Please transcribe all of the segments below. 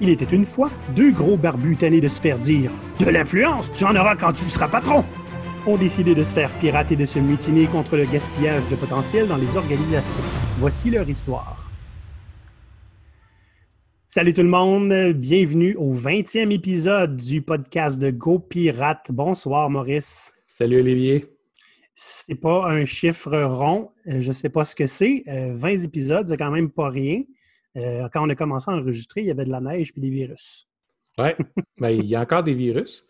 Il était une fois deux gros barbus tannés de se faire dire De l'influence, tu en auras quand tu seras patron ont décidé de se faire pirater et de se mutiner contre le gaspillage de potentiel dans les organisations. Voici leur histoire. Salut tout le monde, bienvenue au 20e épisode du podcast de Go Pirate. Bonsoir Maurice. Salut Olivier. C'est pas un chiffre rond, je sais pas ce que c'est. 20 euh, épisodes, c'est quand même pas rien. Euh, quand on a commencé à enregistrer, il y avait de la neige et des virus. Oui, ben, il y a encore des virus.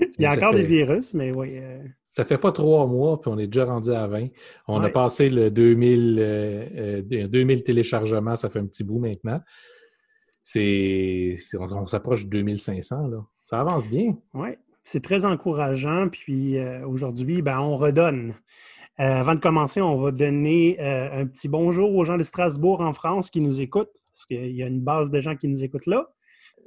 il y a encore des virus, mais oui. Euh, ça fait pas trois mois, puis on est déjà rendu à 20. On a passé le 2000, 2000 euh, téléchargements, ça fait un petit bout maintenant. C'est, on, s'approche de 2500, là. Ça avance bien. Oui, c'est très encourageant. Puis aujourd'hui, ben, on redonne. avant de commencer, on va donner un petit bonjour aux gens de Strasbourg en France qui nous écoutent parce qu'il y a une base de gens qui nous écoutent là.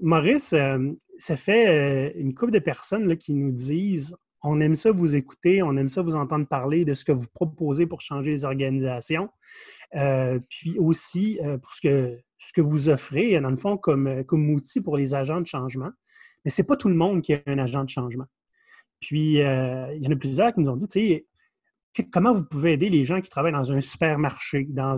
Maurice, euh, ça fait euh, une couple de personnes qui nous disent on aime ça vous écouter, on aime ça vous entendre parler de ce que vous proposez pour changer les organisations, euh, puis aussi pour ce que, ce que vous offrez, dans le fond, comme, comme outil pour les agents de changement. Mais ce n'est pas tout le monde qui est un agent de changement. Puis, il y en a plusieurs qui nous ont dit, tu sais, comment vous pouvez aider les gens qui travaillent dans un supermarché, dans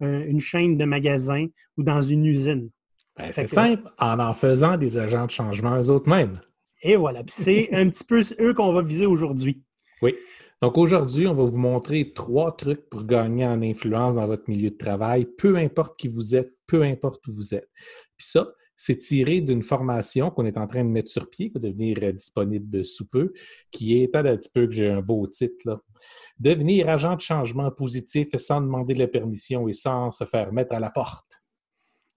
une chaîne de magasins ou dans une usine? Ben, c'est simple, en en faisant des agents de changement eux-mêmes. Et voilà, c'est un petit peu eux qu'on va viser aujourd'hui. Oui. Donc aujourd'hui, on va vous montrer trois trucs pour gagner en influence dans votre milieu de travail, peu importe qui vous êtes, peu importe où vous êtes. Puis ça, c'est tiré d'une formation qu'on est en train de mettre sur pied, qui va devenir euh, disponible sous peu, qui est, un petit peu que j'ai un beau titre, là. Devenir agent de changement positif sans demander la permission et sans se faire mettre à la porte.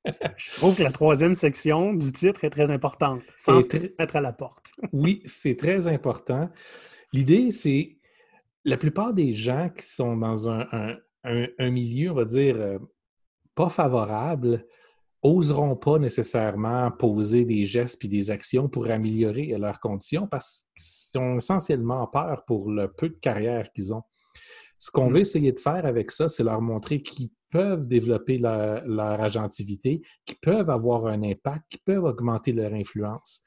Je trouve que la troisième section du titre est très importante, sans se mettre à la porte. oui, c'est très important. L'idée, c'est la plupart des gens qui sont dans un, milieu, on va dire, euh, pas favorable, oseront pas nécessairement poser des gestes et des actions pour améliorer leurs conditions parce qu'ils ont essentiellement peur pour le peu de carrière qu'ils ont. Ce qu'on mm. veut essayer de faire avec ça, c'est leur montrer qu'ils peuvent développer leur, leur, agentivité, qu'ils peuvent avoir un impact, qu'ils peuvent augmenter leur influence.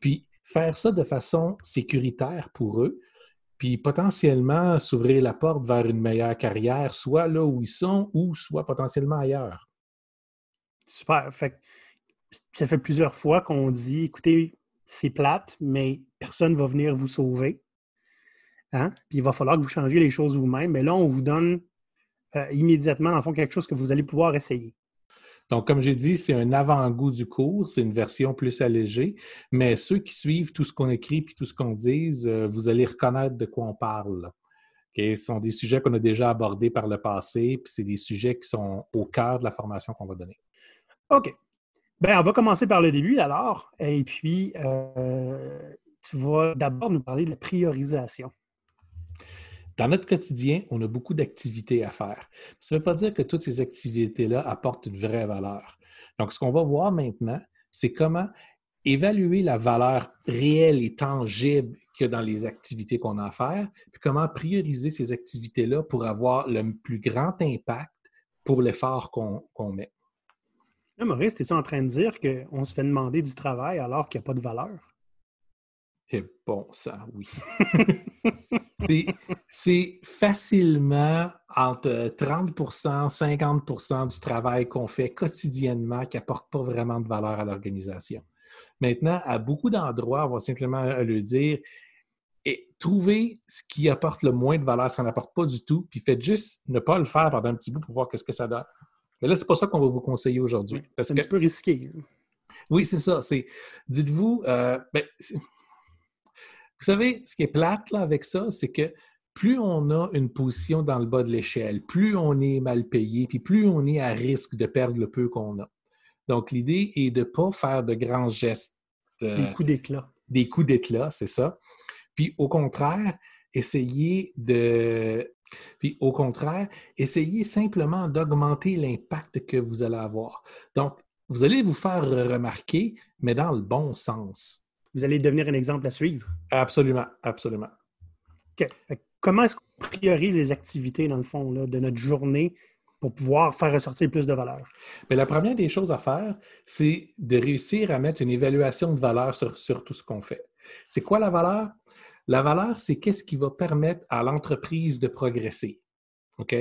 Puis faire ça de façon sécuritaire pour eux, puis potentiellement s'ouvrir la porte vers une meilleure carrière, soit là où ils sont ou soit potentiellement ailleurs. Super. Fait ça fait plusieurs fois qu'on dit écoutez, c'est plate, mais personne ne va venir vous sauver. Hein? Puis il va falloir que vous changiez les choses vous-même. Mais là, on vous donne euh, immédiatement, en fond, quelque chose que vous allez pouvoir essayer. Donc, comme j'ai dit, c'est un avant-goût du cours, c'est une version plus allégée, mais ceux qui suivent tout ce qu'on écrit puis tout ce qu'on dit, euh, vous allez reconnaître de quoi on parle. Ce sont des sujets qu'on a déjà abordés par le passé, puis c'est des sujets qui sont au cœur de la formation qu'on va donner. OK. Bien, on va commencer par le début alors. Et puis, euh, tu vas d'abord nous parler de la priorisation. Dans notre quotidien, on a beaucoup d'activités à faire. Ça ne veut pas dire que toutes ces activités-là apportent une vraie valeur. Donc, ce qu'on va voir maintenant, c'est comment évaluer la valeur réelle et tangible qu'il y a dans les activités qu'on a à faire, puis comment prioriser ces activités-là pour avoir le plus grand impact pour l'effort qu'on met. Maurice, es-tu en train de dire qu'on se fait demander du travail alors qu'il n'y a pas de valeur? C'est bon, ça, oui. c'est facilement entre 30% 50% du travail qu'on fait quotidiennement qui n'apporte pas vraiment de valeur à l'organisation. Maintenant, à beaucoup d'endroits, on va simplement le dire, et trouvez ce qui apporte le moins de valeur, ce qu'on n'apporte pas du tout, puis faites juste ne pas le faire pendant un petit bout pour voir qu'est-ce que ça donne. Mais là, c'est pas ça qu'on va vous conseiller aujourd'hui. c'est un petit peu risqué. Oui, c'est ça. C'est, dites-vous, euh, ben, vous savez, ce qui est plate là, avec ça, c'est que plus on a une position dans le bas de l'échelle, plus on est mal payé, puis plus on est à risque de perdre le peu qu'on a. Donc, l'idée est de ne pas faire de grands gestes. Euh, des coups d'éclat. Des coups d'éclat, c'est ça. Puis, au contraire, essayer de puis au contraire, essayez simplement d'augmenter l'impact que vous allez avoir. Donc, vous allez vous faire remarquer, mais dans le bon sens. Vous allez devenir un exemple à suivre. Absolument, absolument. Comment est-ce qu'on priorise les activités, dans le fond, de notre journée pour pouvoir faire ressortir plus de valeur? Mais la première des choses à faire, c'est de réussir à mettre une évaluation de valeur sur, sur tout ce qu'on fait. C'est quoi la valeur? La valeur, c'est qu'est-ce qui va permettre à l'entreprise de progresser. OK?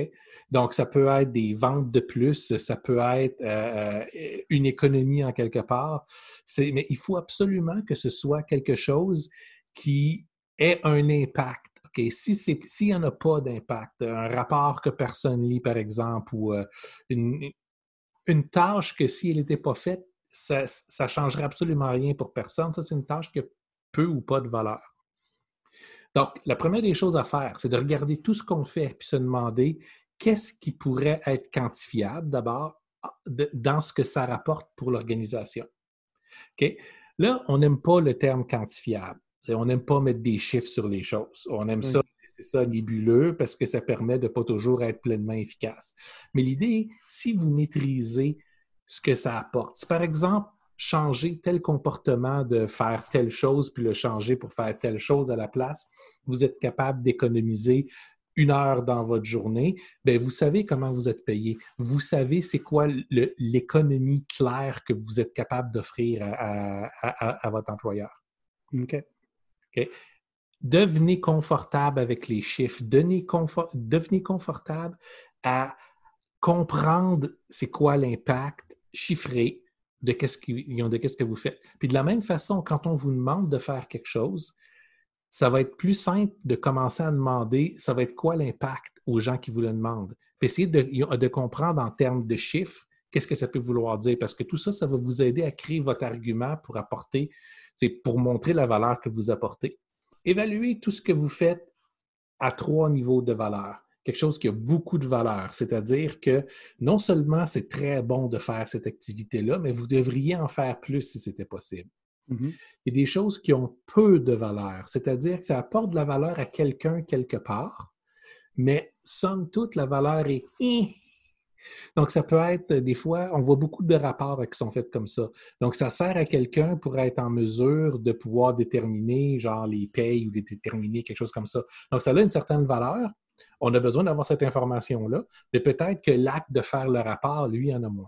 Donc, ça peut être des ventes de plus, ça peut être euh, euh, une économie en quelque part. Mais il faut absolument que ce soit quelque chose qui ait un impact. OK? S'il n'y en a pas d'impact, un rapport que personne lit, par exemple, ou euh, une, une, tâche que si elle n'était pas faite, ça ne changerait absolument rien pour personne. Ça, c'est une tâche qui a peu ou pas de valeur. Donc, la première des choses à faire, c'est de regarder tout ce qu'on fait puis se demander qu'est-ce qui pourrait être quantifiable d'abord ah, dans ce que ça rapporte pour l'organisation. Là, on n'aime pas le terme quantifiable. On n'aime pas mettre des chiffres sur les choses. On aime ça, c'est ça nébuleux parce que ça permet de ne pas toujours être pleinement efficace. Mais l'idée, si vous maîtrisez ce que ça apporte, si par exemple, changer tel comportement de faire telle chose, puis le changer pour faire telle chose à la place, vous êtes capable d'économiser une heure dans votre journée, bien, vous savez comment vous êtes payé. Vous savez c'est quoi l'économie claire que vous êtes capable d'offrir à, votre employeur. OK. Devenez confortable avec les chiffres. Devenez, devenez confortable à comprendre c'est quoi l'impact chiffré de qu'est-ce qu'est-ce que vous faites. Puis de la même façon, quand on vous demande de faire quelque chose, ça va être plus simple de commencer à demander, ça va être quoi l'impact aux gens qui vous le demandent. Puis essayez de, de comprendre en termes de chiffres qu'est-ce que ça peut vouloir dire, parce que tout ça, ça va vous aider à créer votre argument pour apporter, pour montrer la valeur que vous apportez. Évaluez tout ce que vous faites à trois niveaux de valeur quelque chose qui a beaucoup de valeur. C'est-à-dire que non seulement c'est très bon de faire cette activité-là, mais vous devriez en faire plus si c'était possible. Mm-hmm. Il y a des choses qui ont peu de valeur, c'est-à-dire que ça apporte de la valeur à quelqu'un quelque part, mais somme toute, la valeur est donc, ça peut être des fois, on voit beaucoup de rapports qui sont faits comme ça. Donc, ça sert à quelqu'un pour être en mesure de pouvoir déterminer, genre, les payes ou de déterminer quelque chose comme ça. Donc, ça a une certaine valeur, on a besoin d'avoir cette information-là, mais peut-être que l'acte de faire le rapport, lui, en a moins.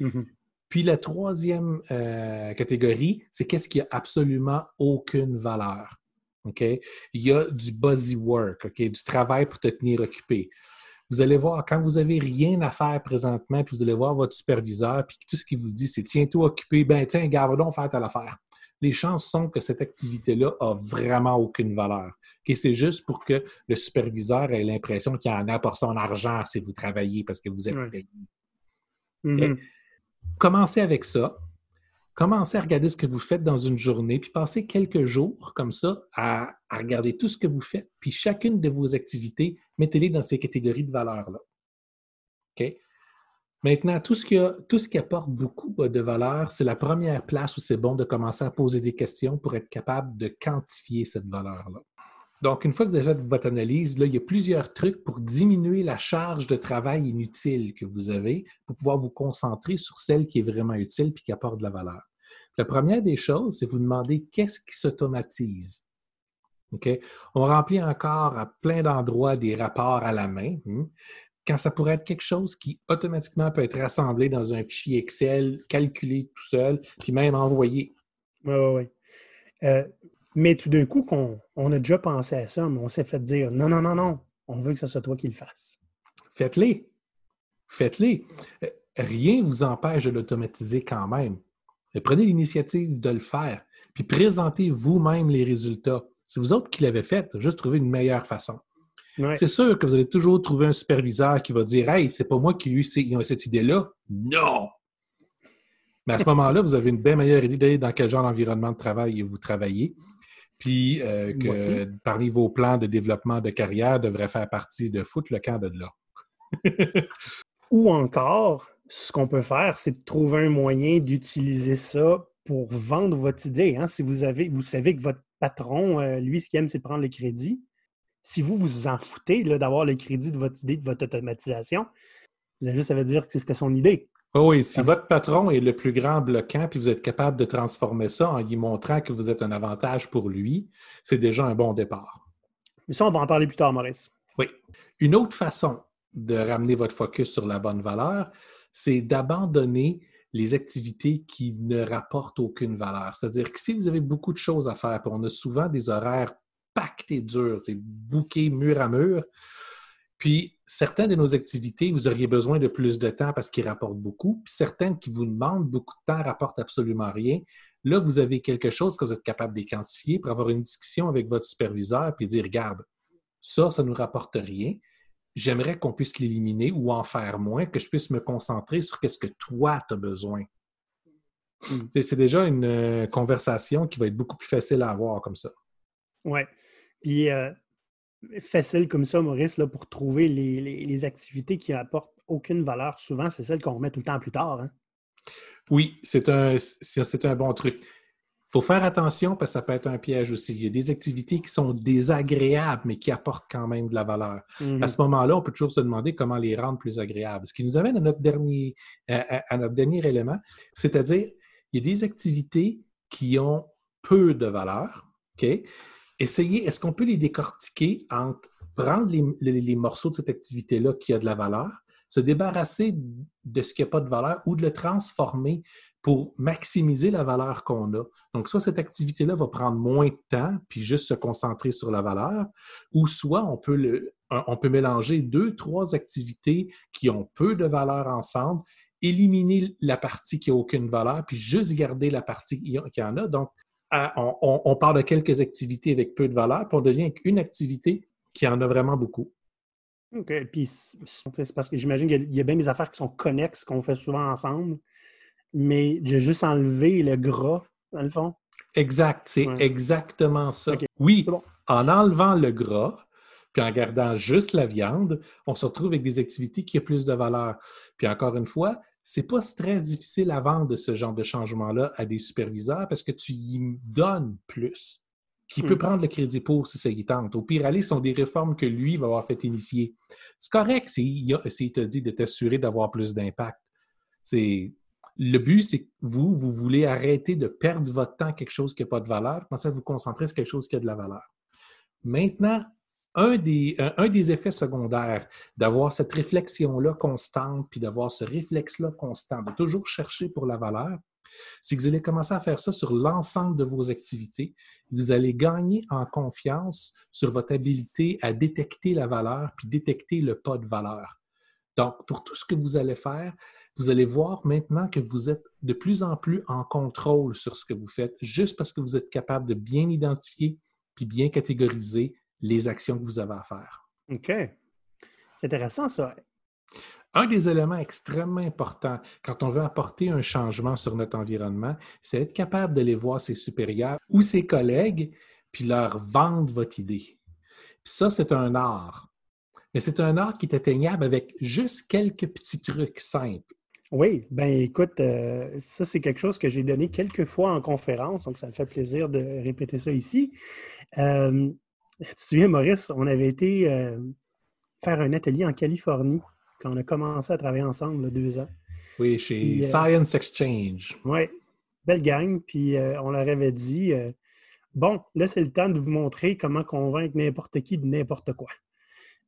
Mm-hmm. Puis la troisième euh, catégorie, c'est qu'est-ce qui a absolument aucune valeur. OK? Il y a du busy work, OK? Du travail pour te tenir occupé. Vous allez voir, quand vous n'avez rien à faire présentement, puis vous allez voir votre superviseur, puis tout ce qu'il vous dit, c'est tiens-toi occupé, ben tiens, garde donc faire telle affaire les chances sont que cette activité-là a vraiment aucune valeur. C'est juste pour que le superviseur ait l'impression qu'il en a pour son argent si vous travaillez parce que vous êtes payé. Mm-hmm. Commencez avec ça. Commencez à regarder ce que vous faites dans une journée, puis passez quelques jours comme ça à, regarder tout ce que vous faites, puis chacune de vos activités, mettez-les dans ces catégories de valeurs-là. OK? Maintenant, tout ce, qui tout ce qui apporte beaucoup euh, de valeur, c'est la première place où c'est bon de commencer à poser des questions pour être capable de quantifier cette valeur-là. Donc, une fois que vous avez votre analyse, là, il y a plusieurs trucs pour diminuer la charge de travail inutile que vous avez pour pouvoir vous concentrer sur celle qui est vraiment utile et qui apporte de la valeur. La première des choses, c'est vous demander qu'est-ce qui s'automatise. On remplit encore à plein d'endroits des rapports à la main. Hein quand ça pourrait être quelque chose qui automatiquement peut être rassemblé dans un fichier Excel, calculé tout seul, puis même envoyé. Oui, oui, oui. Mais tout d'un coup, on, a déjà pensé à ça, mais on s'est fait dire non, non, non, non, on veut que ce soit toi qui le fasses. Faites-les. Faites-les. Euh, rien ne vous empêche de l'automatiser quand même. prenez l'initiative de le faire, puis présentez vous-même les résultats. C'est vous autres qui l'avez fait, juste trouver une meilleure façon. C'est sûr que vous allez toujours trouver un superviseur qui va dire Hey, c'est pas moi qui ai eu cette idée-là. Non! Mais à ce moment-là, vous avez une bien meilleure idée dans quel genre d'environnement de travail vous travaillez. Puis euh, que parmi vos plans de développement de carrière devrait faire partie de foutre le camp de là. Ou encore, ce qu'on peut faire, c'est de trouver un moyen d'utiliser ça pour vendre votre idée. Hein. Si vous avez, vous savez que votre patron, euh, lui, ce qu'il aime, c'est de prendre le crédit si vous vous en foutez d'avoir le crédit de votre idée, de votre automatisation, vous avez juste à dire que c'était son idée. Oh oui, si votre patron est le plus grand bloquant, puis vous êtes capable de transformer ça en lui montrant que vous êtes un avantage pour lui, c'est déjà un bon départ. Mais ça, on va en parler plus tard, Maurice. Oui. Une autre façon de ramener votre focus sur la bonne valeur, c'est d'abandonner les activités qui ne rapportent aucune valeur. C'est-à-dire que si vous avez beaucoup de choses à faire, puis on a souvent des horaires pactés durs, c'est bouqués mur à mur, puis certaines de nos activités, vous auriez besoin de plus de temps parce qu'ils rapportent beaucoup, puis certaines qui vous demandent beaucoup de temps rapportent absolument rien. Là, vous avez quelque chose que vous êtes capable d'identifier pour avoir une discussion avec votre superviseur puis dire, regarde, ça, ça ne nous rapporte rien. J'aimerais qu'on puisse l'éliminer ou en faire moins, que je puisse me concentrer sur qu'est-ce que toi, tu as besoin. Hmm. C'est déjà une euh, conversation qui va être beaucoup plus facile à avoir comme ça. Oui. Puis, euh, facile comme ça, Maurice, là, pour trouver les, activités qui n'apportent aucune valeur, souvent, c'est celles qu'on remet tout le temps plus tard. Hein. Oui, c'est un, un bon truc. Il faut faire attention parce que ça peut être un piège aussi. Il y a des activités qui sont désagréables, mais qui apportent quand même de la valeur. À mm-hmm. ce moment-là, on peut toujours se demander comment les rendre plus agréables. Ce qui nous amène à notre dernier, à notre dernier élément, c'est-à-dire, il y a des activités qui ont peu de valeur, OK? Essayez, est-ce qu'on peut les décortiquer entre prendre les, morceaux de cette activité-là qui a de la valeur, se débarrasser de ce qui n'a pas de valeur ou de le transformer pour maximiser la valeur qu'on a? Donc, soit cette activité-là va prendre moins de temps, puis juste se concentrer sur la valeur, ou soit on peut, le, on peut mélanger deux, trois activités qui ont peu de valeur ensemble, éliminer la partie qui n'a aucune valeur, puis juste garder la partie qui en a. Donc, on, part de quelques activités avec peu de valeur, puis on devient une activité qui en a vraiment beaucoup. OK. Puis c'est parce que j'imagine qu'il y, a bien des affaires qui sont connexes qu'on fait souvent ensemble, mais j'ai juste enlevé le gras, dans le fond. Exact. C'est exactement ça. Oui, en enlevant le gras, puis en gardant juste la viande, on se retrouve avec des activités qui ont plus de valeur. Puis encore une fois, c'est pas très difficile à vendre ce genre de changement-là à des superviseurs parce que tu y donnes plus. Qui peut hmm. prendre le crédit pour si ça y tente. Au pire, aller, ce sont des réformes que lui va avoir fait initier. C'est correct s'il te dit de t'assurer d'avoir plus d'impact. Le but, c'est que vous, vous voulez arrêter de perdre votre temps à quelque chose qui n'a pas de valeur, pensez à vous concentrer sur quelque chose qui a de la valeur. Maintenant, un des, un des effets secondaires d'avoir cette réflexion-là constante, puis d'avoir ce réflexe-là constant, de toujours chercher pour la valeur, c'est que vous allez commencer à faire ça sur l'ensemble de vos activités. Vous allez gagner en confiance sur votre habilité à détecter la valeur, puis détecter le pas de valeur. Donc, pour tout ce que vous allez faire, vous allez voir maintenant que vous êtes de plus en plus en contrôle sur ce que vous faites, juste parce que vous êtes capable de bien identifier puis bien catégoriser les actions que vous avez à faire. OK. C'est intéressant, ça. Un des éléments extrêmement importants quand on veut apporter un changement sur notre environnement, c'est être capable d'aller voir ses supérieurs ou ses collègues, puis leur vendre votre idée. Puis ça, c'est un art. Mais c'est un art qui est atteignable avec juste quelques petits trucs simples. Oui, ben écoute, euh, ça c'est quelque chose que j'ai donné quelques fois en conférence, donc ça me fait plaisir de répéter ça ici. Euh, tu te souviens, Maurice, on avait été euh, faire un atelier en Californie quand on a commencé à travailler ensemble, là, deux ans. Oui, chez euh, Science Exchange. Oui, belle gang. Puis euh, on leur avait dit Bon, là, c'est le temps de vous montrer comment convaincre n'importe qui de n'importe quoi.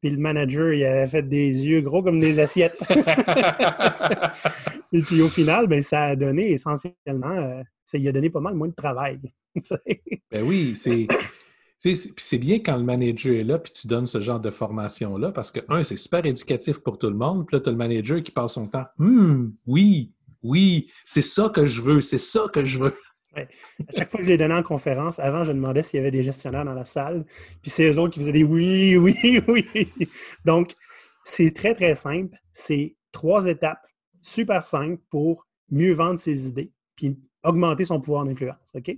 Puis le manager, il avait fait des yeux gros comme des assiettes. Et puis au final, ben, ça a donné essentiellement, ça lui a donné pas mal moins de travail. ben oui, c'est c'est bien quand le manager est là, puis tu donnes ce genre de formation-là, parce que, un, c'est super éducatif pour tout le monde, puis là, tu as le manager qui passe son temps. Hum, oui, oui, c'est ça que je veux, c'est ça que je veux. À chaque fois que je l'ai donné en conférence, avant, je demandais s'il y avait des gestionnaires dans la salle, puis c'est eux autres qui faisaient des oui, oui, oui. Donc, c'est très, très simple. C'est trois étapes super simples pour mieux vendre ses idées, puis augmenter son pouvoir d'influence. OK?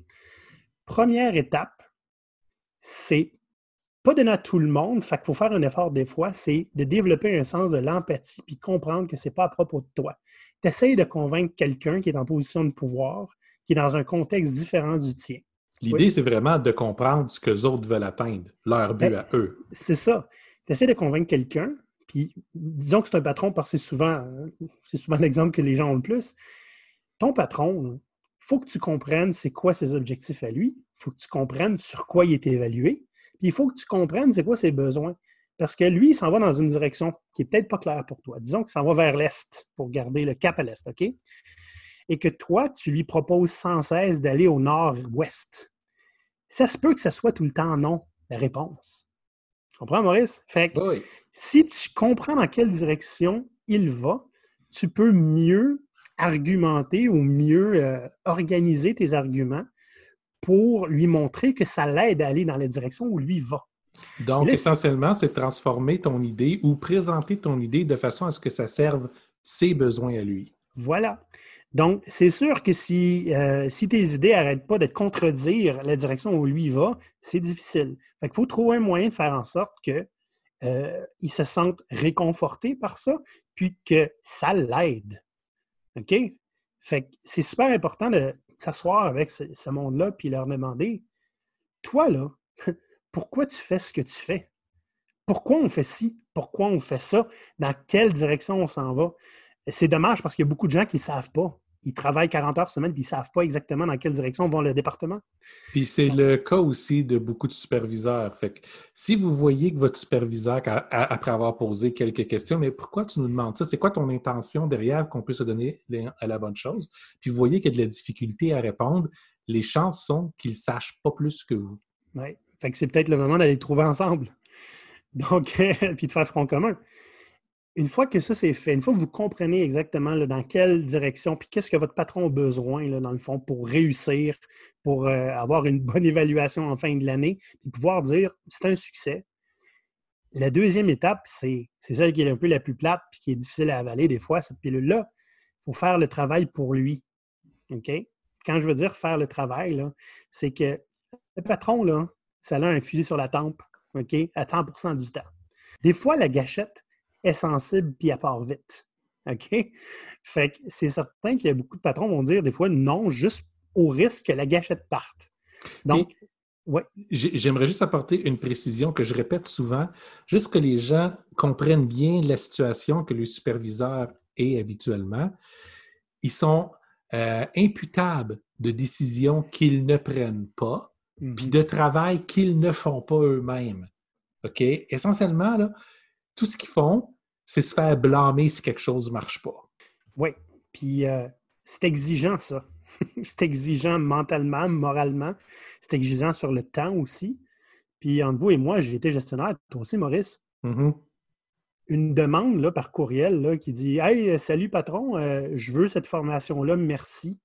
Première étape, c'est pas donner à tout le monde, fait qu'il faut faire un effort des fois, c'est de développer un sens de l'empathie puis comprendre que c'est pas à propos de toi. Tu essayes de convaincre quelqu'un qui est en position de pouvoir, qui est dans un contexte différent du tien. L'idée, c'est vraiment de comprendre ce que les autres veulent atteindre, leur but ben, à eux. C'est ça. Tu essaies de convaincre quelqu'un, puis disons que c'est un patron parce que c'est souvent, c'est souvent l'exemple que les gens ont le plus. Ton patron, il faut que tu comprennes c'est quoi ses objectifs à lui, faut que tu comprennes sur quoi il est évalué. Puis il faut que tu comprennes c'est quoi ses besoins. Parce que lui, il s'en va dans une direction qui n'est peut-être pas claire pour toi. Disons qu'il s'en va vers l'est pour garder le cap à l'est, OK? Et que toi, tu lui proposes sans cesse d'aller au nord-ouest. Ça se peut que ce soit tout le temps non, la réponse. Tu comprends, Maurice? Fait que si tu comprends dans quelle direction il va, tu peux mieux argumenter ou mieux euh, organiser tes arguments pour lui montrer que ça l'aide à aller dans la direction où lui va. Donc, essentiellement, c'est transformer ton idée ou présenter ton idée de façon à ce que ça serve ses besoins à lui. Voilà. Donc, c'est sûr que si, euh, si tes idées n'arrêtent pas de contredire la direction où lui va, c'est difficile. Fait qu'il faut trouver un moyen de faire en sorte qu'il euh, se sente réconforté par ça, puis que ça l'aide. OK? Fait que c'est super important de s'asseoir avec ce, monde-là puis leur demander Toi, là, pourquoi tu fais ce que tu fais? Pourquoi on fait ci? Pourquoi on fait ça? Dans quelle direction on s'en va? C'est dommage parce qu'il y a beaucoup de gens qui ne savent pas. Ils travaillent 40 heures semaine puis ils ne savent pas exactement dans quelle direction vont le département. Puis c'est le cas aussi de beaucoup de superviseurs. Fait que si vous voyez que votre superviseur, après avoir posé quelques questions, mais pourquoi tu nous demandes ça? C'est quoi ton intention derrière qu'on puisse se donner à la bonne chose? Puis vous voyez qu'il y a de la difficulté à répondre, les chances sont qu'ils ne sachent pas plus que vous. Oui. Fait que c'est peut-être le moment d'aller trouver ensemble. Donc, puis de faire front commun une fois que ça c'est fait, une fois que vous comprenez exactement dans quelle direction, puis qu'est-ce que votre patron a besoin, dans le fond, pour réussir, pour euh, avoir une bonne évaluation en fin de l'année, puis pouvoir dire c'est un succès. La deuxième étape, c'est celle qui est un peu la plus plate, puis qui est difficile à avaler des fois, cette pilule-là. Il faut faire le travail pour lui. Quand je veux dire faire le travail, c'est que le patron, là, ça a un fusil sur la tempe, OK, à 100% du temps. Des fois, la gâchette, est sensible puis elle part vite. OK? Fait que c'est certain qu'il y a beaucoup de patrons qui vont dire des fois non, juste au risque que la gâchette parte. Donc, ouais. J'aimerais juste apporter une précision que je répète souvent, juste que les gens comprennent bien la situation que le superviseur est habituellement. Ils sont euh, imputables de décisions qu'ils ne prennent pas, puis mm-hmm. de travail qu'ils ne font pas eux-mêmes. OK? Essentiellement, là, tout ce qu'ils font, c'est se faire blâmer si quelque chose ne marche pas. Oui, puis euh, c'est exigeant, ça. c'est exigeant mentalement, moralement. C'est exigeant sur le temps aussi. Puis entre vous et moi, j'ai été gestionnaire, toi aussi, Maurice. Mm-hmm. Une demande là, par courriel là, qui dit Hey, salut patron, euh, je veux cette formation-là, merci.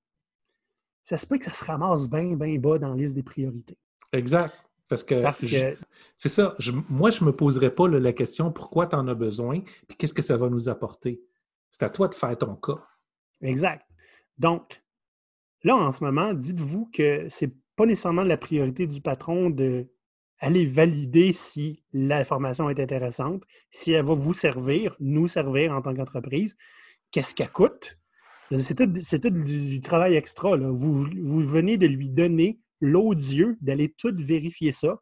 Ça se peut que ça se ramasse bien, bien bas dans la liste des priorités. Exact. Parce que, c'est ça. moi, je ne me poserais pas la question pourquoi tu en as besoin, puis qu'est-ce que ça va nous apporter? C'est à toi de faire ton cas. Exact. Donc, là, en ce moment, dites-vous que ce n'est pas nécessairement la priorité du patron de aller valider si la formation est intéressante, si elle va vous servir, nous servir en tant qu'entreprise, qu'est-ce qu'elle coûte? C'est tout, du, travail extra. Vous, vous venez de lui donner l'odieux d'aller tout vérifier ça,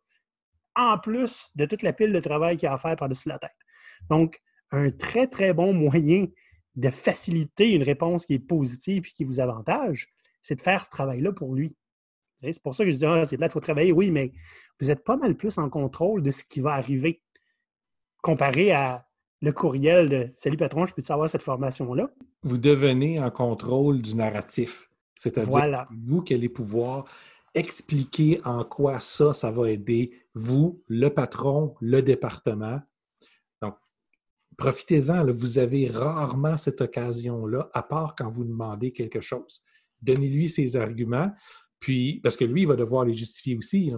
en plus de toute la pile de travail qu'il y a à faire par-dessus la tête. Donc, un très, très bon moyen de faciliter une réponse qui est positive et qui vous avantage, c'est de faire ce travail-là pour lui. C'est pour ça que je dis, ah, c'est là, il faut travailler. Oui, mais vous êtes pas mal plus en contrôle de ce qui va arriver comparé à le courriel de Salut patron, je peux savoir cette formation-là. Vous devenez en contrôle du narratif. C'est-à-dire vous qui allez pouvoir expliquer en quoi ça, ça va aider vous, le patron, le département. Donc, profitez-en. Vous avez rarement cette occasion-là, à part quand vous demandez quelque chose. Donnez-lui ses arguments, puis, parce que lui, il va devoir les justifier aussi.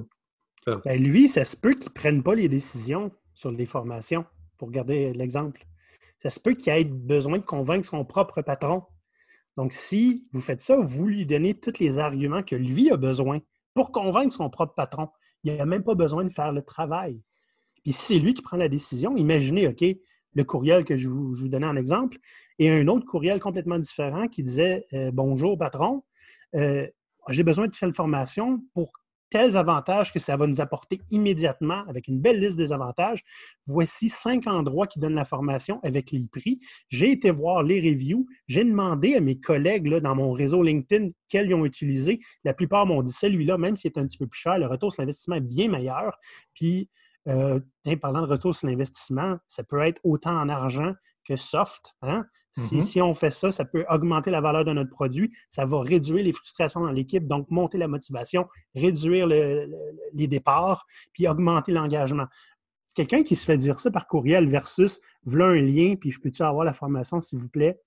Ben, lui, ça se peut qu'il ne prenne pas les décisions sur les formations, pour garder l'exemple. Ça se peut qu'il ait besoin de convaincre son propre patron donc, si vous faites ça, vous lui donnez tous les arguments que lui a besoin pour convaincre son propre patron. Il n'a même pas besoin de faire le travail. Puis si c'est lui qui prend la décision, imaginez, OK, le courriel que je vous, donnais en exemple, et un autre courriel complètement différent qui disait euh, Bonjour, patron, euh, j'ai besoin de faire une formation pour tels avantages que ça va nous apporter immédiatement avec une belle liste des avantages. Voici cinq endroits qui donnent la formation avec les prix. J'ai été voir les reviews. J'ai demandé à mes collègues là, dans mon réseau LinkedIn quels ils ont utilisé. La plupart m'ont dit celui-là, même s'il est un petit peu plus cher, le retour sur l'investissement est bien meilleur. Puis euh, parlant de retour sur l'investissement, ça peut être autant en argent que soft. Hein? Si, Mhm. on fait ça, ça peut augmenter la valeur de notre produit, ça va réduire les frustrations dans l'équipe, donc monter la motivation, réduire le- le- les départs, puis augmenter l'engagement. Quelqu'un qui se fait dire ça par courriel versus voilà un lien, puis je peux-tu avoir la formation, s'il vous plaît?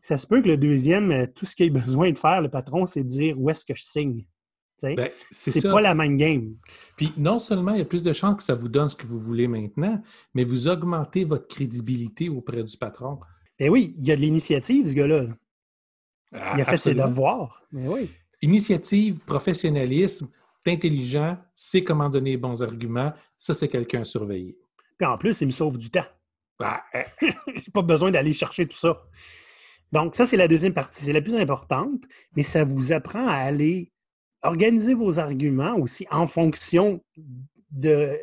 Ça se peut que le deuxième, euh, tout ce qu'il a besoin de faire, le patron, c'est de dire où est-ce que je signe. Ben, c'est pas la même game. Puis non seulement il y a plus de chances que ça vous donne ce que vous voulez maintenant, mais vous augmentez votre crédibilité auprès du patron. Ben oui, il y a de l'initiative, ce gars-là. Ah, Il a fait absolument. ses devoirs. Mais oui. Initiative, professionnalisme, intelligent, sait comment donner les bons arguments, ça, c'est quelqu'un à surveiller. Puis en plus, il me sauve du temps. Ah, eh, J'ai pas besoin d'aller chercher tout ça. Donc, ça, c'est la deuxième partie. C'est la plus importante, mais ça vous apprend à aller organiser vos arguments aussi en fonction de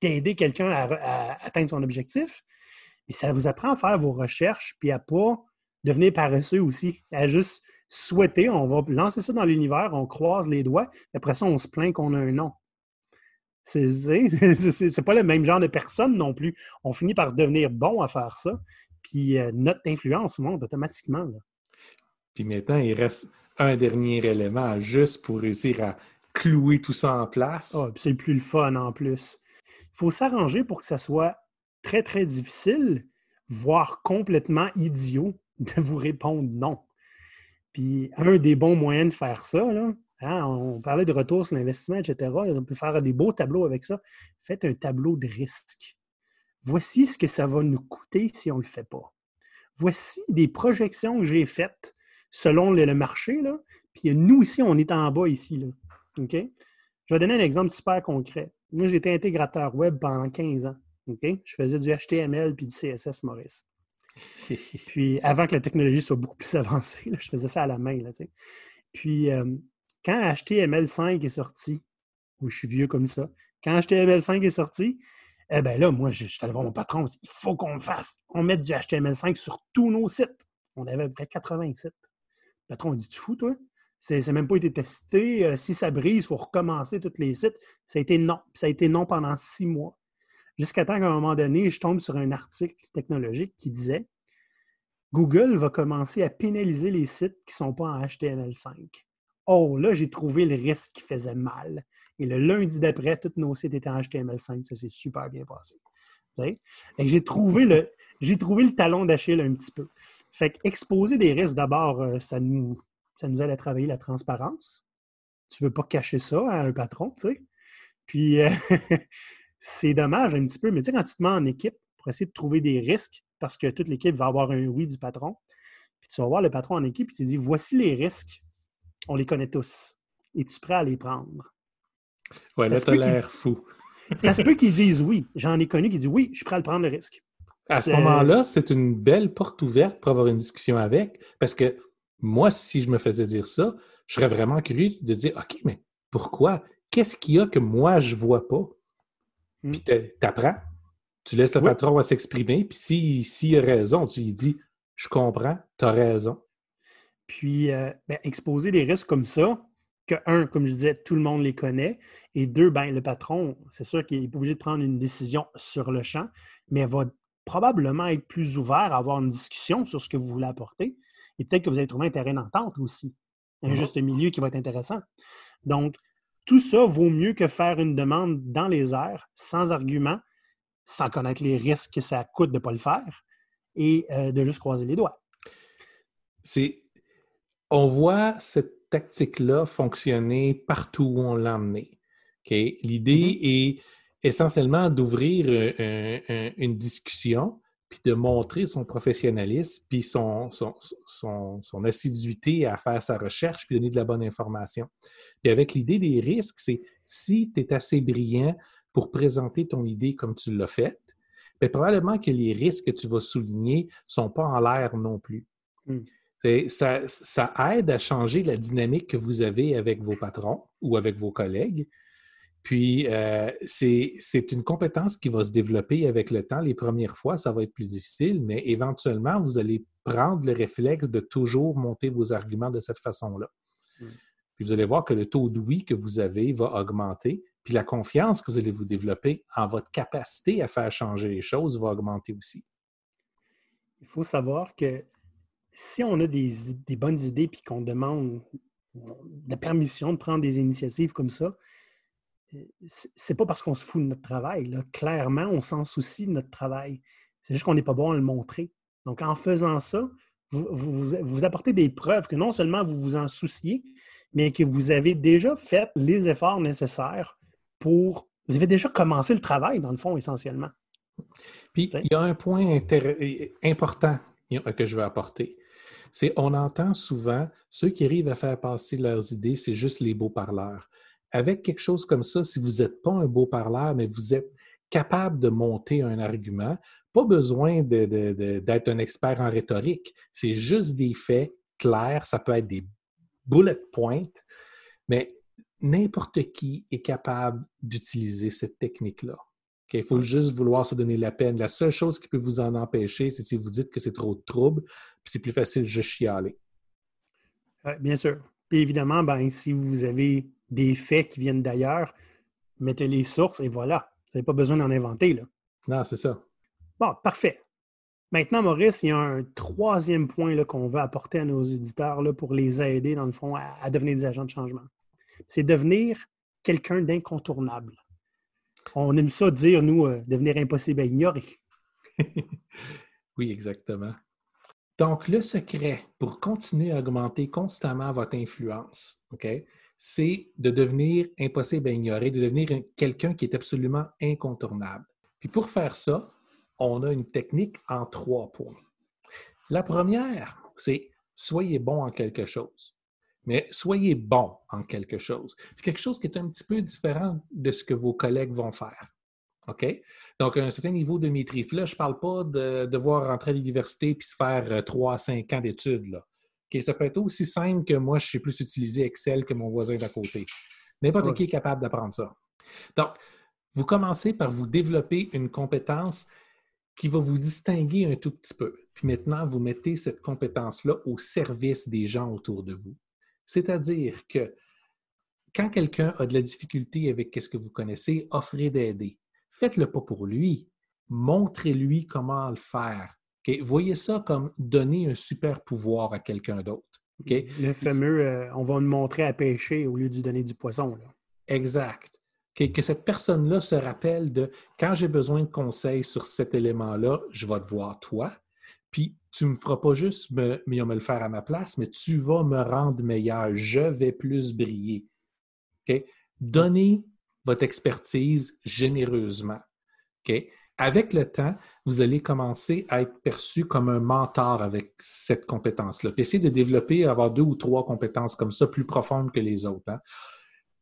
d'aider quelqu'un à, à atteindre son objectif. Et ça vous apprend à faire vos recherches, puis à pas devenir paresseux aussi, à juste souhaiter, on va lancer ça dans l'univers, on croise les doigts, après ça, on se plaint qu'on a un nom. C'est pas le même genre de personne non plus. On finit par devenir bon à faire ça, puis euh, notre influence monte automatiquement. là. Puis maintenant, il reste un dernier élément juste pour réussir à clouer tout ça en place. Ah, puis c'est le plus le fun en plus. Il faut s'arranger pour que ça soit très, très difficile, voire complètement idiot, de vous répondre non. Puis un des bons moyens de faire ça, là, hein, on parlait de retour sur l'investissement, etc. On peut faire des beaux tableaux avec ça. Faites un tableau de risque. Voici ce que ça va nous coûter si on ne le fait pas. Voici des projections que j'ai faites selon le, marché. Puis nous, ici, on est en bas ici. Là. Je vais donner un exemple super concret. Moi, j'étais intégrateur web pendant 15 ans. Je faisais du HTML puis du CSS Maurice. Puis avant que la technologie soit beaucoup plus avancée, je faisais ça à la main. Là. Puis euh, quand HTML5 est sorti, où je suis vieux comme ça, quand HTML5 est sorti, eh bien là, moi, je, suis allé voir mon patron, dis, il faut qu'on le fasse. On mette du HTML5 sur tous nos sites. On avait à peu près 80 sites. Le patron a dit, tu fous, toi? C'est c'est même pas été testé. Euh, si ça brise, il faut recommencer tous les sites. Ça a été non. Ça a été non pendant six mois. Jusqu'à temps qu'à un moment donné, je tombe sur un article technologique qui disait Google va commencer à pénaliser les sites qui ne sont pas en HTML5. Oh, là, j'ai trouvé le risque qui faisait mal. Et le lundi d'après, tous nos sites étaient en HTML5. Ça s'est super bien passé. J'ai trouvé, le, trouvé le talon d'Achille un petit peu. Fait exposer des risques, d'abord, euh, ça nous, ça nous aide à travailler la transparence. Tu ne veux pas cacher ça à un patron, tu sais? Puis, euh, c'est dommage un petit peu, mais tu sais, quand tu te mets en équipe pour essayer de trouver des risques, parce que toute l'équipe va avoir un oui du patron, puis tu vas voir le patron en équipe, puis tu dis voici les risques, on les connaît tous. Es-tu prêt à les prendre? Ouais, Ça là, t'as l'air fou. Ça se peut qu'ils disent oui. J'en ai connu qui disent oui, je suis prêt à le prendre le risque. À ce moment-là, c'est une belle porte ouverte pour avoir une discussion avec. Parce que moi, si je me faisais dire ça, je serais vraiment curieux de dire OK, mais pourquoi? Qu'est-ce qu'il y a que moi, je vois pas? Hmm. Puis t'a- t'apprends. Tu laisses le Oui. patron à s'exprimer. Puis s'il s'il a raison, tu lui dis Je comprends, tu as raison. Puis, euh, ben, exposer des risques comme ça, que un, comme je disais, tout le monde les connaît, et deux, ben, le patron, c'est sûr qu'il n'est pas obligé de prendre une décision sur le champ, mais va probablement être plus ouvert à avoir une discussion sur ce que vous voulez apporter. Et peut-être que vous allez trouver un terrain d'entente aussi, un Mhm. juste milieu qui va être intéressant. Donc, tout ça vaut mieux que faire une demande dans les airs, sans argument, sans connaître les risques que ça coûte de ne pas le faire, et euh, de juste croiser les doigts. C'est. On voit cette tactique-là fonctionner partout où on l'a emmené. OK? L'idée est essentiellement d'ouvrir euh, un- un- une discussion puis de montrer son professionnalisme puis son, son, son, son assiduité à faire sa recherche puis donner de la bonne information. Puis avec l'idée des risques, c'est si tu es assez brillant pour présenter ton idée comme tu l'as fait, bien, probablement que les risques que tu vas souligner ne sont pas en l'air non plus. Mm. Ça, ça aide à changer la dynamique que vous avez avec vos patrons ou avec vos collègues. Puis, euh, c'est une compétence qui va se développer avec le temps. Les premières fois, ça va être plus difficile, mais éventuellement, vous allez prendre le réflexe de toujours monter vos arguments de cette façon-là. Mm. Puis vous allez voir que le taux d'ouïe que vous avez va augmenter, puis la confiance que vous allez vous développer en votre capacité à faire changer les choses va augmenter aussi. Il faut savoir que si on a des, bonnes idées puis qu'on demande la permission de prendre des initiatives comme ça, c'est pas parce qu'on se fout de notre travail. Clairement, on s'en soucie de notre travail. C'est juste qu'on n'est pas bon à le montrer. Donc, en faisant ça, vous, vous, apportez des preuves que non seulement vous vous en souciez, mais que vous avez déjà fait les efforts nécessaires pour... Vous avez déjà commencé le travail, dans le fond, essentiellement. Puis, il y a un point important que je veux apporter. C'est on entend souvent ceux qui arrivent à faire passer leurs idées, c'est juste les beaux parleurs. Avec quelque chose comme ça, si vous n'êtes pas un beau parleur, mais vous êtes capable de monter un argument, pas besoin d'être un expert en rhétorique. C'est juste des faits clairs. Ça peut être des bullet points, mais n'importe qui est capable d'utiliser cette technique-là. Il faut juste vouloir se donner la peine. La seule chose qui peut vous en empêcher, c'est si vous dites que c'est trop de trouble, puis c'est plus facile de chialer. bien sûr. Puis évidemment, ben, si vous avez des faits qui viennent d'ailleurs, mettez les sources et voilà. Vous n'avez pas besoin d'en inventer. Là. Non, c'est ça. Bon, parfait. Maintenant, Maurice, il y a un troisième point qu'on veut apporter à nos éditeurs là, pour les aider, dans le fond, à devenir des agents de changement. C'est devenir quelqu'un d'incontournable. On aime ça dire, nous, euh, devenir impossible à ignorer. oui, exactement. Donc, le secret pour continuer à augmenter constamment votre influence, OK, c'est de devenir impossible à ignorer, de devenir quelqu'un qui est absolument incontournable. Puis pour faire ça, on a une technique en trois points. La première, c'est soyez bon en quelque chose mais soyez bon en quelque chose. quelque chose qui est un petit peu différent de ce que vos collègues vont faire. OK? Donc, un certain niveau de maîtrise. Puis là, je ne parle pas de devoir rentrer à l'université puis se faire 3 à 5 ans d'études. OK? Ça peut être aussi simple que moi, je sais plus utiliser Excel que mon voisin d'à côté. N'importe qui est capable d'apprendre ça. Donc, vous commencez par vous développer une compétence qui va vous distinguer un tout petit peu. Puis maintenant, vous mettez cette compétence-là au service des gens autour de vous. C'est-à-dire que quand quelqu'un a de la difficulté avec ce que vous connaissez, offrez d'aider. Faites-le pas pour lui. Montrez-lui comment le faire. Voyez ça comme donner un super pouvoir à quelqu'un d'autre. Le fameux euh, on va nous montrer à pêcher au lieu de donner du poisson. Exact. Que cette personne-là se rappelle de quand j'ai besoin de conseils sur cet élément-là, je vais te voir toi. Puis tu ne me feras pas juste me, me, le faire à ma place, mais tu vas me rendre meilleur. Je vais plus briller. Donnez votre expertise généreusement. Avec le temps, vous allez commencer à être perçu comme un mentor avec cette compétence-là. essayez de développer, avoir deux ou trois compétences comme ça, plus profondes que les autres. Hein.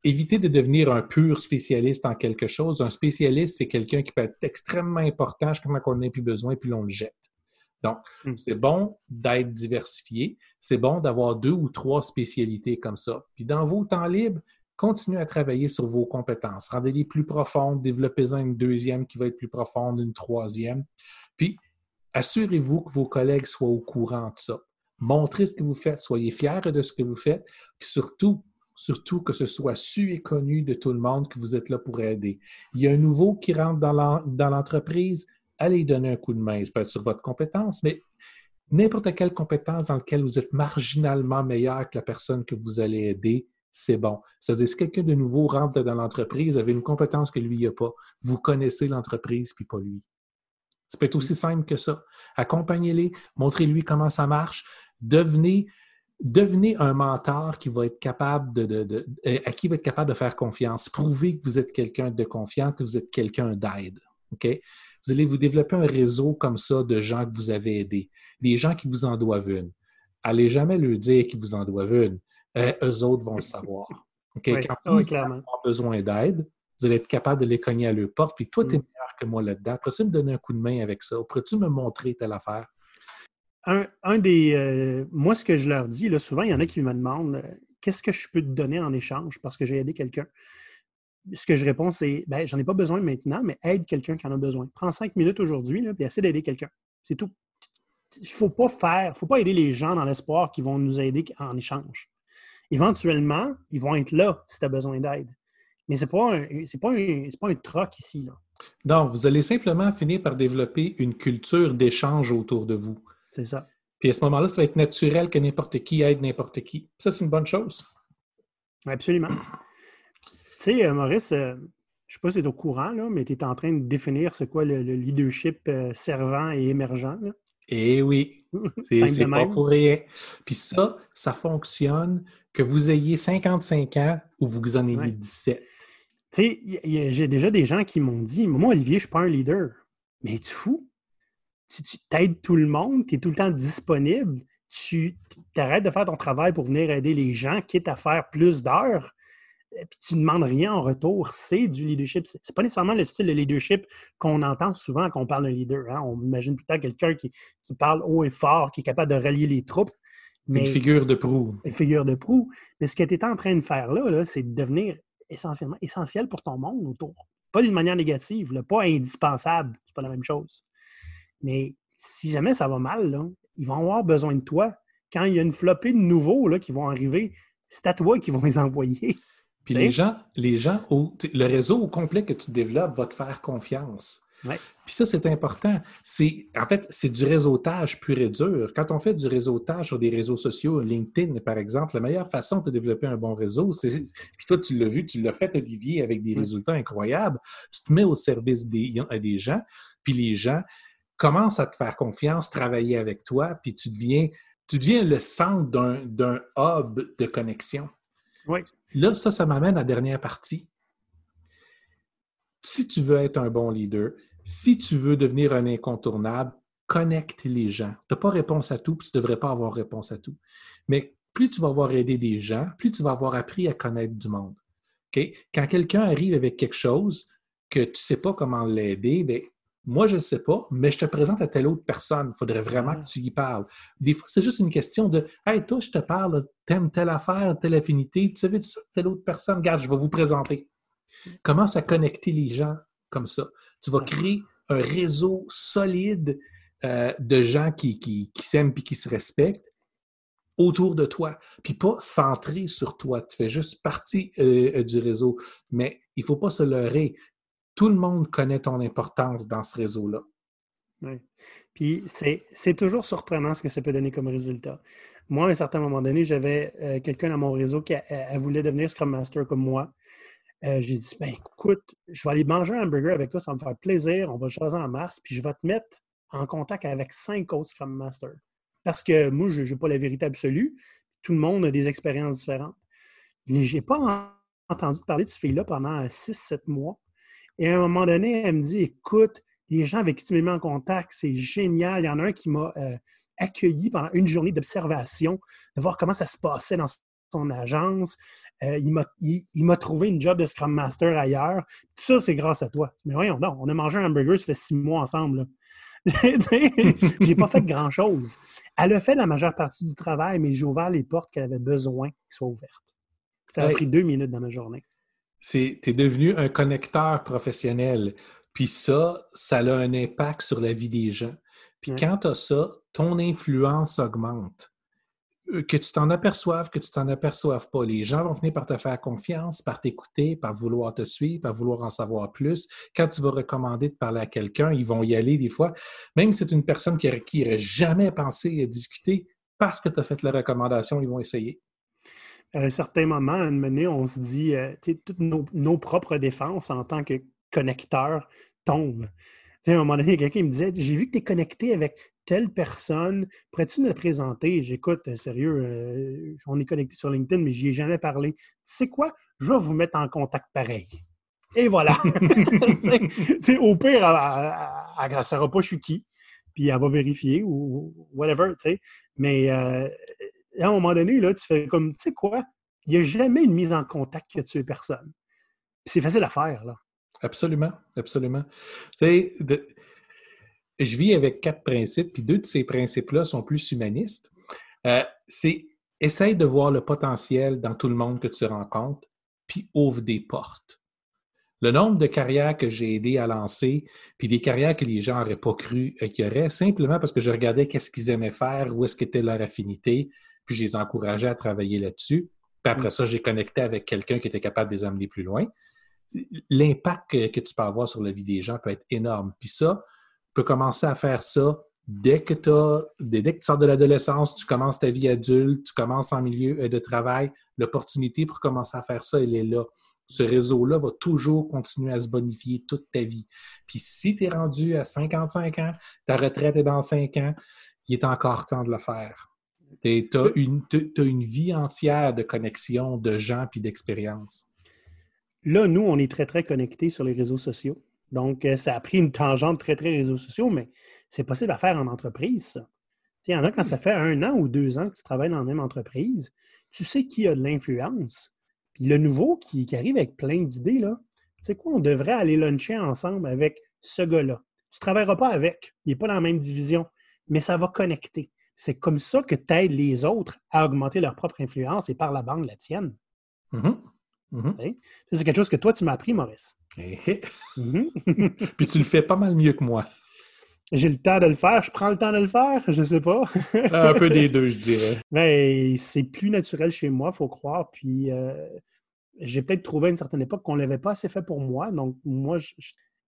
Évitez de devenir un pur spécialiste en quelque chose. Un spécialiste, c'est quelqu'un qui peut être extrêmement important jusqu'à ce qu'on n'ait plus besoin, puis l'on le jette. Donc, hmm. c'est bon d'être diversifié. C'est bon d'avoir deux ou trois spécialités comme ça. Puis dans vos temps libres, continuez à travailler sur vos compétences. Rendez-les plus profondes, développez-en une deuxième qui va être plus profonde, une troisième. Puis, assurez-vous que vos collègues soient au courant de ça. Montrez ce que vous faites, soyez fiers de ce que vous faites, puis surtout, surtout que ce soit su et connu de tout le monde que vous êtes là pour aider. Il y a un nouveau qui rentre dans l'entreprise, allez donner un coup de main. Ça peut être sur votre compétence, mais n'importe quelle compétence dans laquelle vous êtes marginalement meilleur que la personne que vous allez aider, c'est bon. C'est-à-dire, si quelqu'un de nouveau rentre dans l'entreprise, avez une compétence que lui n'a pas, vous connaissez l'entreprise puis pas lui. Ça peut être aussi simple que ça. Accompagnez-les, montrez-lui comment ça marche, devenez, devenez un mentor qui va être capable de, à qui va être capable de faire confiance. Prouvez que vous êtes quelqu'un de confiant, que vous êtes quelqu'un d'aide. Vous allez vous développer un réseau comme ça de gens que vous avez aidés, des gens qui vous en doivent une. Allez jamais leur dire qu'ils vous en doivent une. Euh, eux autres vont le savoir. Quand vous avez besoin d'aide, vous allez être capable de les cogner à leur porte. Puis toi, tu es mm. meilleur que moi là-dedans. Pourrais-tu me donner un coup de main avec ça? Pourrais-tu me montrer telle affaire? Un, des. Euh, moi, ce que je leur dis, là, souvent, il y en a qui me demandent euh, qu'est-ce que je peux te donner en échange parce que j'ai aidé quelqu'un? Ce que je réponds, c'est ben, j'en ai pas besoin maintenant, mais aide quelqu'un qui en a besoin. Prends cinq minutes aujourd'hui, puis essaie d'aider quelqu'un. C'est tout. Il ne faut pas faire, faut pas aider les gens dans l'espoir qu'ils vont nous aider en échange. Éventuellement, ils vont être là si tu as besoin d'aide. Mais ce n'est pas, un, pas, un, pas un troc ici. Là. Non, vous allez simplement finir par développer une culture d'échange autour de vous. C'est ça. Puis à ce moment-là, ça va être naturel que n'importe qui aide n'importe qui. Ça, c'est une bonne chose. Absolument. tu sais, euh, Maurice, euh, je ne sais pas si tu es au courant, là, mais tu es en train de définir ce qu'est le, leadership euh, servant et émergent. Eh oui, c'est pas pour rien. Puis ça, ça fonctionne que vous ayez 55 ans ou vous en ayez 17. Tu sais, j'ai déjà des gens qui m'ont dit Moi, Olivier, je ne suis pas un leader. Mais tu fous. Si tu t'aides tout le monde, tu es tout le temps disponible, tu arrêtes de faire ton travail pour venir aider les gens, quitte à faire plus d'heures, puis tu ne demandes rien en retour, c'est du leadership. Ce n'est pas nécessairement le style de leadership qu'on entend souvent quand on parle d'un leader. Hein. On imagine tout le temps quelqu'un qui, parle haut et fort, qui est capable de rallier les troupes. Une figure de proue. Une figure de proue. Mais ce que tu es en train de faire là, c'est de devenir essentiellement essentiel pour ton monde autour. Pas d'une manière négative, pas indispensable, c'est pas la même chose. Mais si jamais ça va mal, ils vont avoir besoin de toi. Quand il y a une flopée de nouveaux là, qui vont arriver, c'est à toi qu'ils vont les envoyer. Puis les gens, les gens le réseau au complet que tu développes va te faire confiance. Puis ça, c'est important. C'est, en fait, c'est du réseautage pur et dur. Quand on fait du réseautage sur des réseaux sociaux, LinkedIn, par exemple, la meilleure façon de développer un bon réseau, c'est. Puis toi, tu l'as vu, tu l'as fait, Olivier, avec des résultats incroyables. Tu te mets au service des, des gens, puis les gens commencent à te faire confiance, travailler avec toi, puis tu deviens, tu deviens le centre d'un hub de connexion. Oui. Là, ça, ça m'amène à la dernière partie. Si tu veux être un bon leader, si tu veux devenir un incontournable, connecte les gens. Tu n'as pas réponse à tout, puis tu ne devrais pas avoir réponse à tout. Mais plus tu vas avoir aidé des gens, plus tu vas avoir appris à connaître du monde. Quand quelqu'un arrive avec quelque chose que tu ne sais pas comment l'aider, bien, moi, je ne sais pas, mais je te présente à telle autre personne. Il faudrait vraiment que tu y parles. Des fois, c'est juste une question de Hey, toi, je te parle, t'aimes telle affaire, telle affinité, tu savais ça, telle autre personne, regarde, je vais vous présenter. Commence à connecter les gens comme ça. Tu vas créer un réseau solide euh, de gens qui, qui, s'aiment et qui se respectent autour de toi, puis pas centré sur toi. Tu fais juste partie euh, du réseau, mais il ne faut pas se leurrer tout le monde connaît ton importance dans ce réseau-là. Oui. Puis c'est toujours surprenant ce que ça peut donner comme résultat. Moi, à un certain moment donné, j'avais euh, quelqu'un dans mon réseau qui voulait devenir Scrum Master comme moi. Euh, j'ai dit, ben écoute, je vais aller manger un hamburger avec toi, ça va me faire plaisir, on va choisir en mars, puis je vais te mettre en contact avec cinq autres Scrum Masters. Parce que moi, je n'ai pas la vérité absolue. Tout le monde a des expériences différentes. Je n'ai pas entendu parler de ce fille-là pendant six, sept mois. Et à un moment donné, elle me dit Écoute, les gens avec qui tu me mets en contact, c'est génial. Il y en a un qui m'a euh, accueilli pendant une journée d'observation, de voir comment ça se passait dans son agence. Euh, il m'a trouvé une job de Scrum Master ailleurs. Tout ça, c'est grâce à toi. Mais voyons, non, on a mangé un hamburger, ça fait six mois ensemble. j'ai pas fait grand-chose. Elle a fait la majeure partie du travail, mais j'ai ouvert les portes qu'elle avait besoin qu'elles soient ouvertes. Ça a pris deux minutes dans ma journée tu es devenu un connecteur professionnel. Puis ça, ça a un impact sur la vie des gens. Puis quand tu as ça, ton influence augmente. Euh, que tu t'en aperçoives, que tu t'en aperçoives pas. Les gens vont venir par te faire confiance, par t'écouter, par vouloir te suivre, par vouloir en savoir plus. Quand tu vas recommander de parler à quelqu'un, ils vont y aller des fois. Même si c'est une personne qui n'aurait jamais pensé à discuter, parce que tu as fait la recommandation, ils vont essayer à un certain moment, à un moment on se dit, euh, toutes nos, propres défenses en tant que connecteurs tombent. à un moment donné, quelqu'un me disait J'ai vu que tu es connecté avec telle personne, pourrais-tu me le présenter? J'écoute, euh, sérieux, euh, on est connecté sur LinkedIn, mais je n'y ai jamais parlé. Tu sais quoi? Je vais vous mettre en contact pareil. Et voilà. c'est au pire, elle ne saura pas je suis qui, puis elle va vérifier ou whatever, tu sais. Mais à un moment donné, là, tu fais comme, tu sais quoi, il n'y a jamais une mise en contact qui a tué personne. C'est facile à faire, là. Absolument, absolument. Tu sais, je vis avec quatre principes, puis deux de ces principes-là sont plus humanistes. Euh, c'est essaye de voir le potentiel dans tout le monde que tu rencontres, puis ouvre des portes. Le nombre de carrières que j'ai aidé à lancer, puis des carrières que les gens n'auraient pas cru qu'il y aurait, simplement parce que je regardais qu'est-ce qu'ils aimaient faire, où est-ce qu'était leur affinité, puis je les encourageais à travailler là-dessus. Puis après ça, j'ai connecté avec quelqu'un qui était capable de les amener plus loin. L'impact que, tu peux avoir sur la vie des gens peut être énorme. Puis ça, peux commencer à faire ça dès que, dès que tu sors de l'adolescence, tu commences ta vie adulte, tu commences en milieu euh, de travail, l'opportunité pour commencer à faire ça, elle est là. Ce réseau-là va toujours continuer à se bonifier toute ta vie. Puis si tu es rendu à 55 ans, ta retraite est dans 5 ans, il est encore temps de le faire. Tu as, une vie entière de connexion, de gens puis d'expériences. Là, nous, on est très, très connectés sur les réseaux sociaux. Donc, euh, ça a pris une tangente très, très réseaux sociaux, mais c'est possible à faire en entreprise, ça. Il y en a quand ça fait un an ou deux ans que tu travailles dans la même entreprise, tu sais qui a de l'influence. Puis le nouveau qui, arrive avec plein d'idées, là, tu sais quoi, on devrait aller luncher ensemble avec ce gars-là. Tu ne travailleras pas avec, il n'est pas dans la même division, mais ça va connecter. C'est comme ça que tu aides les autres à augmenter leur propre influence et par la bande la tienne. Mm-hmm. C'est quelque chose que toi, tu m'as appris, Maurice. Eh, eh. Mm-hmm. Puis tu le fais pas mal mieux que moi. J'ai le temps de le faire, je prends le temps de le faire, je sais pas. Un peu des deux, je dirais. Mais c'est plus naturel chez moi, il faut croire. Puis euh, j'ai peut-être trouvé à une certaine époque qu'on ne l'avait pas assez fait pour moi. Donc, moi,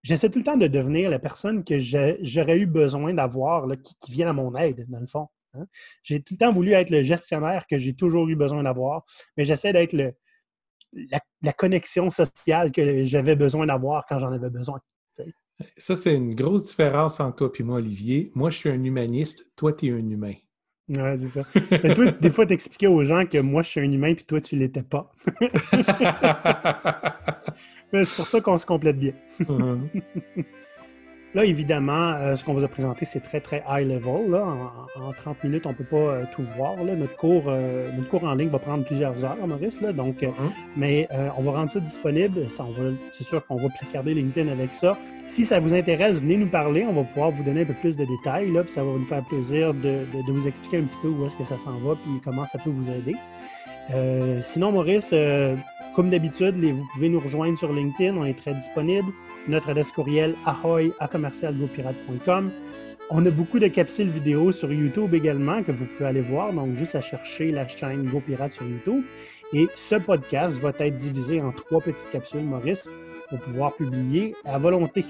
j'essaie tout le temps de devenir la personne que j'aurais eu besoin d'avoir, qui, qui vient à mon aide, dans le fond. Hein. J'ai tout le temps voulu être le gestionnaire que j'ai toujours eu besoin d'avoir, mais j'essaie d'être le, la, connexion sociale que j'avais besoin d'avoir quand j'en avais besoin. Ça, c'est une grosse différence entre toi et moi, Olivier. Moi, je suis un humaniste. Toi, tu es un humain. Ouais, c'est ça. Mais toi, des fois, tu expliquais aux gens que moi, je suis un humain, puis toi, tu l'étais pas. Mais c'est pour ça qu'on se complète bien. Là, évidemment, euh, ce qu'on vous a présenté, c'est très, très high level. En, 30 minutes, on ne peut pas euh, tout voir. Notre, cours, euh, notre cours en ligne va prendre plusieurs heures, Maurice. Là, donc, mm-hmm. Mais on va rendre ça disponible. c'est sûr qu'on va regarder LinkedIn avec ça. Si ça vous intéresse, venez nous parler. On va pouvoir vous donner un peu plus de détails. Là, puis ça va nous faire plaisir de, vous expliquer un petit peu où est-ce que ça s'en va puis comment ça peut vous aider. sinon, Maurice, comme d'habitude, vous pouvez nous rejoindre sur LinkedIn. On est très disponible notre adresse courriel ahoy à commercialgopirate.com. On a beaucoup de capsules vidéo sur YouTube également que vous pouvez aller voir, donc juste à chercher la chaîne GoPirate sur YouTube. Et ce podcast va être divisé en trois petites capsules, Maurice, pour pouvoir publier à volonté.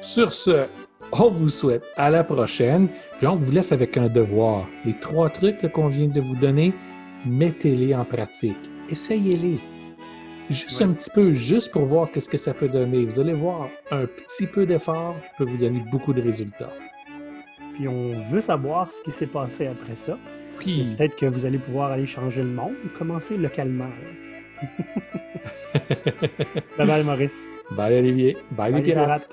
Sur ce, on vous souhaite à la prochaine, puis on vous laisse avec un devoir. Les trois trucs qu'on vient de vous donner, mettez-les en pratique. Essayez-les. Juste un petit peu, juste pour voir qu'est-ce que ça peut donner. Vous allez voir, un petit peu d'effort peut vous donner beaucoup de résultats. Puis on veut savoir ce qui s'est passé après ça. Puis peut-être que vous allez pouvoir aller changer le monde ou commencer localement. bye bye Maurice. Bye Olivier. Bye, bye les pirates.